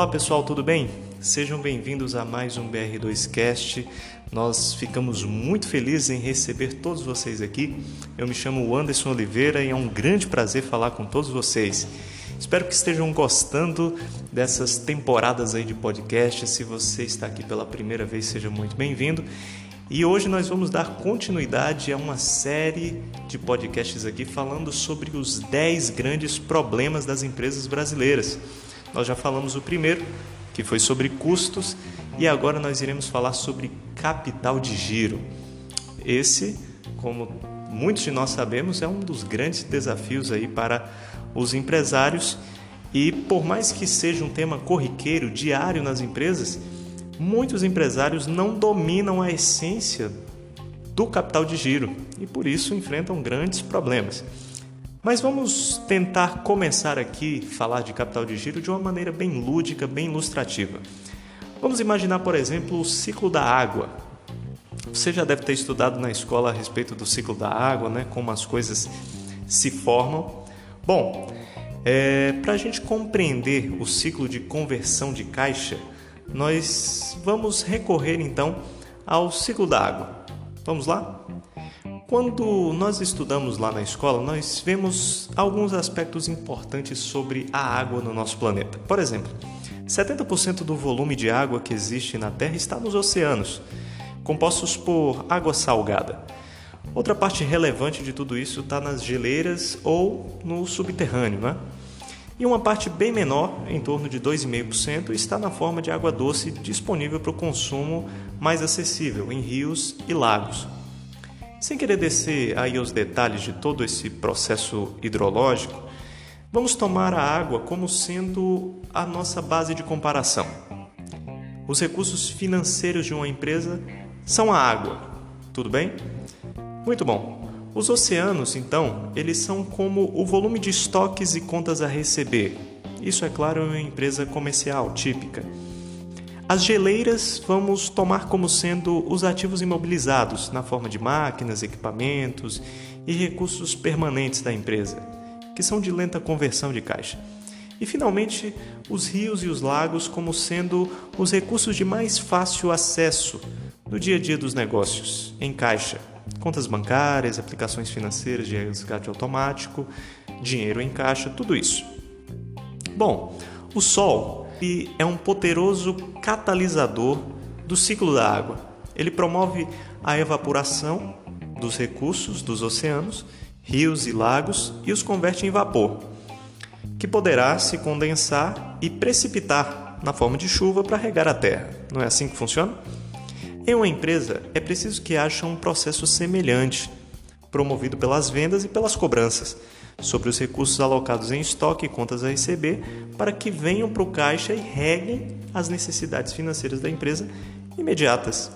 Olá pessoal, tudo bem? Sejam bem-vindos a mais um BR2Cast. Nós ficamos muito felizes em receber todos vocês aqui. Eu me chamo Anderson Oliveira e é um grande prazer falar com todos vocês. Espero que estejam gostando dessas temporadas aí de podcast. Se você está aqui pela primeira vez, seja muito bem-vindo. E hoje nós vamos dar continuidade a uma série de podcasts aqui falando sobre os 10 grandes problemas das empresas brasileiras. Nós já falamos o primeiro, que foi sobre custos, e agora nós iremos falar sobre capital de giro. Esse, como muitos de nós sabemos, é um dos grandes desafios aí para os empresários e por mais que seja um tema corriqueiro, diário nas empresas, muitos empresários não dominam a essência do capital de giro e por isso enfrentam grandes problemas. Mas vamos tentar começar aqui falar de capital de giro de uma maneira bem lúdica, bem ilustrativa. Vamos imaginar, por exemplo, o ciclo da água. Você já deve ter estudado na escola a respeito do ciclo da água, né? como as coisas se formam. Bom, é, para a gente compreender o ciclo de conversão de caixa, nós vamos recorrer então ao ciclo da água. Vamos lá? Quando nós estudamos lá na escola, nós vemos alguns aspectos importantes sobre a água no nosso planeta. Por exemplo, 70% do volume de água que existe na Terra está nos oceanos, compostos por água salgada. Outra parte relevante de tudo isso está nas geleiras ou no subterrâneo, né? E uma parte bem menor, em torno de 2,5%, está na forma de água doce disponível para o consumo mais acessível em rios e lagos. Sem querer descer aí os detalhes de todo esse processo hidrológico, vamos tomar a água como sendo a nossa base de comparação. Os recursos financeiros de uma empresa são a água. Tudo bem? Muito bom. Os oceanos, então, eles são como o volume de estoques e contas a receber. Isso é claro em uma empresa comercial típica. As geleiras vamos tomar como sendo os ativos imobilizados, na forma de máquinas, equipamentos e recursos permanentes da empresa, que são de lenta conversão de caixa. E finalmente, os rios e os lagos como sendo os recursos de mais fácil acesso no dia a dia dos negócios, em caixa, contas bancárias, aplicações financeiras de resgate automático, dinheiro em caixa, tudo isso. Bom, o sol ele é um poderoso catalisador do ciclo da água. Ele promove a evaporação dos recursos dos oceanos, rios e lagos e os converte em vapor, que poderá se condensar e precipitar na forma de chuva para regar a terra. Não é assim que funciona? Em uma empresa, é preciso que haja um processo semelhante, promovido pelas vendas e pelas cobranças sobre os recursos alocados em estoque e contas a receber para que venham para o caixa e reguem as necessidades financeiras da empresa imediatas,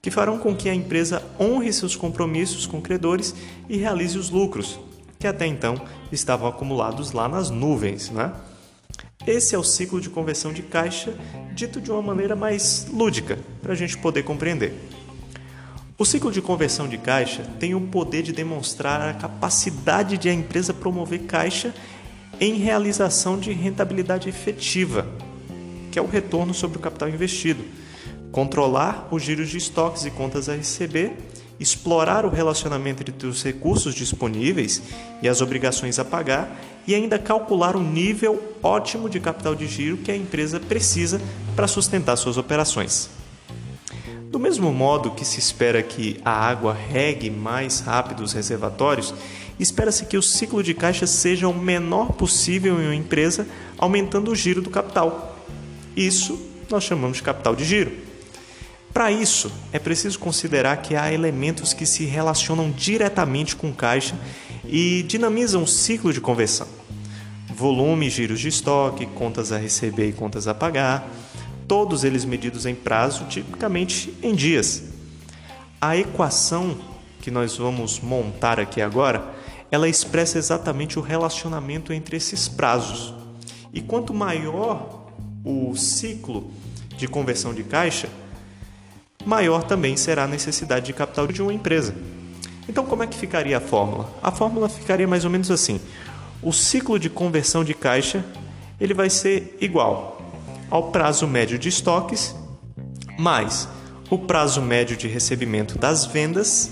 que farão com que a empresa honre seus compromissos com credores e realize os lucros, que até então estavam acumulados lá nas nuvens. Né? Esse é o ciclo de conversão de caixa, dito de uma maneira mais lúdica, para a gente poder compreender. O ciclo de conversão de caixa tem o poder de demonstrar a capacidade de a empresa promover caixa em realização de rentabilidade efetiva, que é o retorno sobre o capital investido, controlar os giros de estoques e contas a receber, explorar o relacionamento entre os recursos disponíveis e as obrigações a pagar e ainda calcular o nível ótimo de capital de giro que a empresa precisa para sustentar suas operações. Do mesmo modo que se espera que a água regue mais rápido os reservatórios, espera-se que o ciclo de caixa seja o menor possível em uma empresa, aumentando o giro do capital. Isso nós chamamos de capital de giro. Para isso, é preciso considerar que há elementos que se relacionam diretamente com caixa e dinamizam o ciclo de conversão. Volume, giros de estoque, contas a receber e contas a pagar, todos eles medidos em prazo, tipicamente em dias. A equação que nós vamos montar aqui agora, ela expressa exatamente o relacionamento entre esses prazos. E quanto maior o ciclo de conversão de caixa, maior também será a necessidade de capital de uma empresa. Então, como é que ficaria a fórmula? A fórmula ficaria mais ou menos assim: o ciclo de conversão de caixa ele vai ser igual ao prazo médio de estoques mais o prazo médio de recebimento das vendas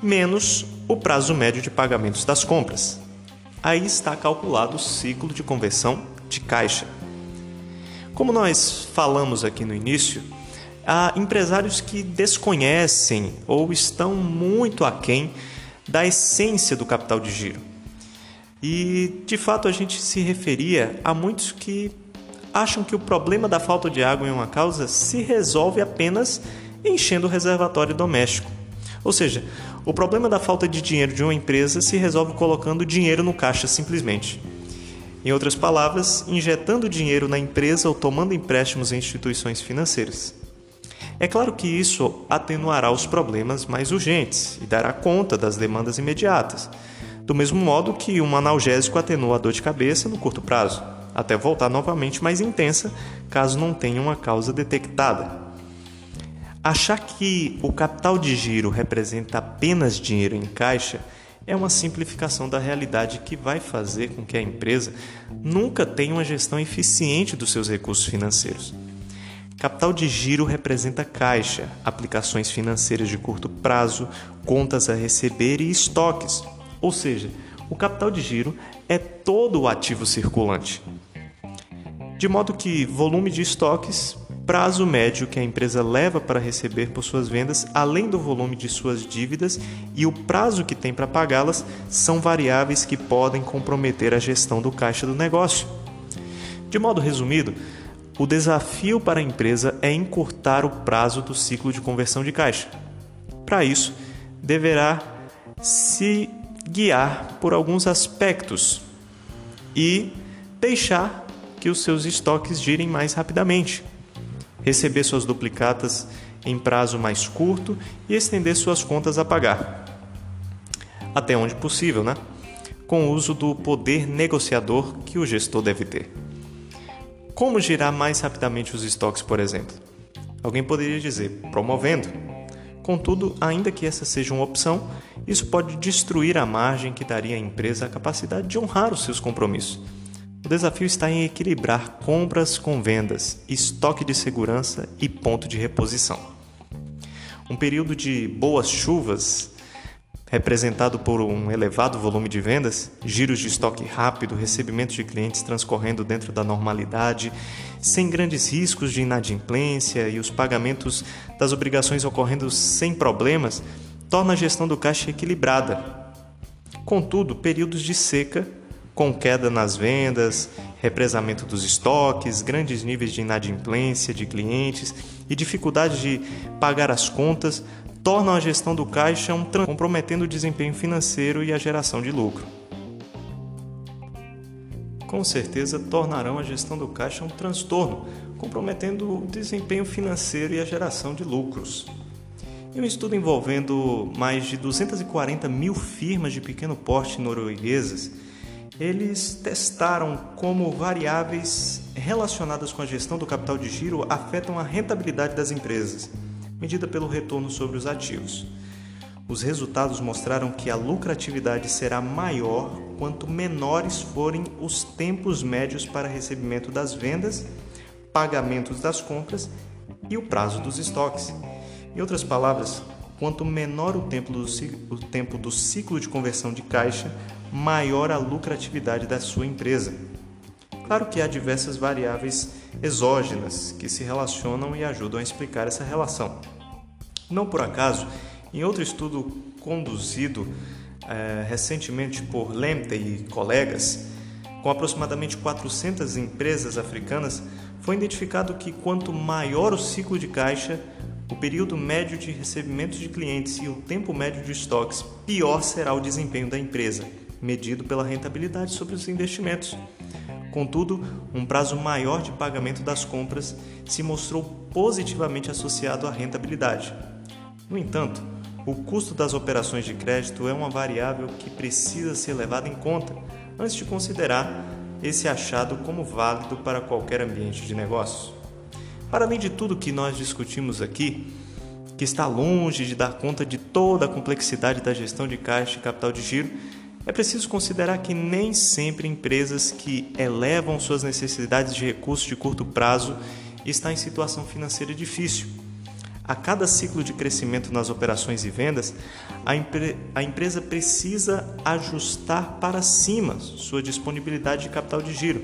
menos o prazo médio de pagamentos das compras. Aí está calculado o ciclo de conversão de caixa. Como nós falamos aqui no início, há empresários que desconhecem ou estão muito aquém da essência do capital de giro. E de fato a gente se referia a muitos que acham que o problema da falta de água em uma causa se resolve apenas enchendo o reservatório doméstico. Ou seja, o problema da falta de dinheiro de uma empresa se resolve colocando dinheiro no caixa simplesmente. Em outras palavras, injetando dinheiro na empresa ou tomando empréstimos em instituições financeiras. É claro que isso atenuará os problemas mais urgentes e dará conta das demandas imediatas, do mesmo modo que um analgésico atenua a dor de cabeça no curto prazo, até voltar novamente mais intensa caso não tenha uma causa detectada. Achar que o capital de giro representa apenas dinheiro em caixa é uma simplificação da realidade que vai fazer com que a empresa nunca tenha uma gestão eficiente dos seus recursos financeiros. Capital de giro representa caixa, aplicações financeiras de curto prazo, contas a receber e estoques. Ou seja, o capital de giro é todo o ativo circulante. De modo que volume de estoques, prazo médio que a empresa leva para receber por suas vendas, além do volume de suas dívidas e o prazo que tem para pagá-las, são variáveis que podem comprometer a gestão do caixa do negócio. De modo resumido, o desafio para a empresa é encurtar o prazo do ciclo de conversão de caixa. Para isso, deverá se guiar por alguns aspectos e deixar que os seus estoques girem mais rapidamente, receber suas duplicatas em prazo mais curto e estender suas contas a pagar. Até onde possível, né? Com o uso do poder negociador que o gestor deve ter. Como girar mais rapidamente os estoques, por exemplo? Alguém poderia dizer promovendo. Contudo, ainda que essa seja uma opção, isso pode destruir a margem que daria à empresa a capacidade de honrar os seus compromissos. O desafio está em equilibrar compras com vendas, estoque de segurança e ponto de reposição. Um período de boas chuvas representado por um elevado volume de vendas, giros de estoque rápido, recebimento de clientes transcorrendo dentro da normalidade, sem grandes riscos de inadimplência e os pagamentos das obrigações ocorrendo sem problemas, torna a gestão do caixa equilibrada. Contudo, períodos de seca, com queda nas vendas, represamento dos estoques, grandes níveis de inadimplência de clientes e dificuldade de pagar as contas tornam a gestão do caixa um comprometendo o desempenho financeiro e a geração de lucro. Com certeza tornarão a gestão do caixa um transtorno, comprometendo o desempenho financeiro e a geração de lucros. Em um estudo envolvendo mais de 240 mil firmas de pequeno porte norueguesas, eles testaram como variáveis relacionadas com a gestão do capital de giro afetam a rentabilidade das empresas medida pelo retorno sobre os ativos. Os resultados mostraram que a lucratividade será maior quanto menores forem os tempos médios para recebimento das vendas, pagamentos das compras e o prazo dos estoques. Em outras palavras, quanto menor o tempo do, o tempo do ciclo de conversão de caixa, maior a lucratividade da sua empresa. Claro que há diversas variáveis exógenas que se relacionam e ajudam a explicar essa relação. Não por acaso, em outro estudo conduzido é, recentemente por Lemte e colegas, com aproximadamente 400 empresas africanas, foi identificado que quanto maior o ciclo de caixa, o período médio de recebimento de clientes e o tempo médio de estoques, pior será o desempenho da empresa, medido pela rentabilidade sobre os investimentos. Contudo, um prazo maior de pagamento das compras se mostrou positivamente associado à rentabilidade. No entanto, o custo das operações de crédito é uma variável que precisa ser levada em conta antes de considerar esse achado como válido para qualquer ambiente de negócios. Para além de tudo que nós discutimos aqui, que está longe de dar conta de toda a complexidade da gestão de caixa e capital de giro, É preciso considerar que nem sempre empresas que elevam suas necessidades de recursos de curto prazo estão em situação financeira difícil. A cada ciclo de crescimento nas operações e vendas, a, empre a empresa precisa ajustar para cima sua disponibilidade de capital de giro.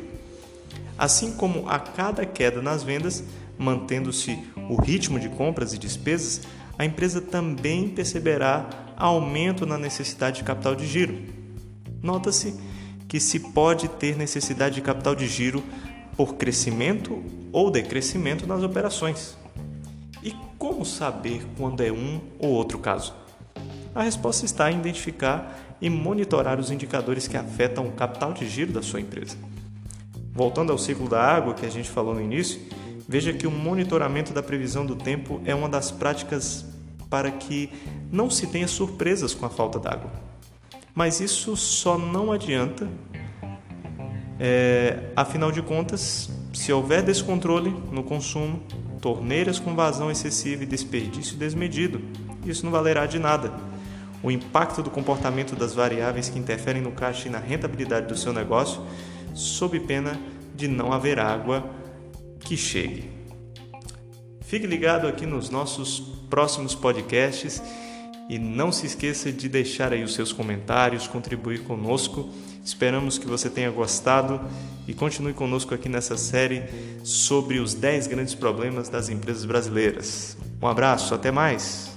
Assim como a cada queda nas vendas, mantendo-se o ritmo de compras e despesas, a empresa também perceberá aumento na necessidade de capital de giro. Nota-se que se pode ter necessidade de capital de giro por crescimento ou decrescimento nas operações. E como saber quando é um ou outro caso? A resposta está em identificar e monitorar os indicadores que afetam o capital de giro da sua empresa. Voltando ao ciclo da água que a gente falou no início, veja que o monitoramento da previsão do tempo é uma das práticas para que não se tenha surpresas com a falta d'água. Mas isso só não adianta, é, afinal de contas, se houver descontrole no consumo, torneiras com vazão excessiva e desperdício desmedido. Isso não valerá de nada. O impacto do comportamento das variáveis que interferem no caixa e na rentabilidade do seu negócio, sob pena de não haver água que chegue. Fique ligado aqui nos nossos próximos podcasts e não se esqueça de deixar aí os seus comentários, contribuir conosco. Esperamos que você tenha gostado e continue conosco aqui nessa série sobre os 10 grandes problemas das empresas brasileiras. Um abraço, até mais!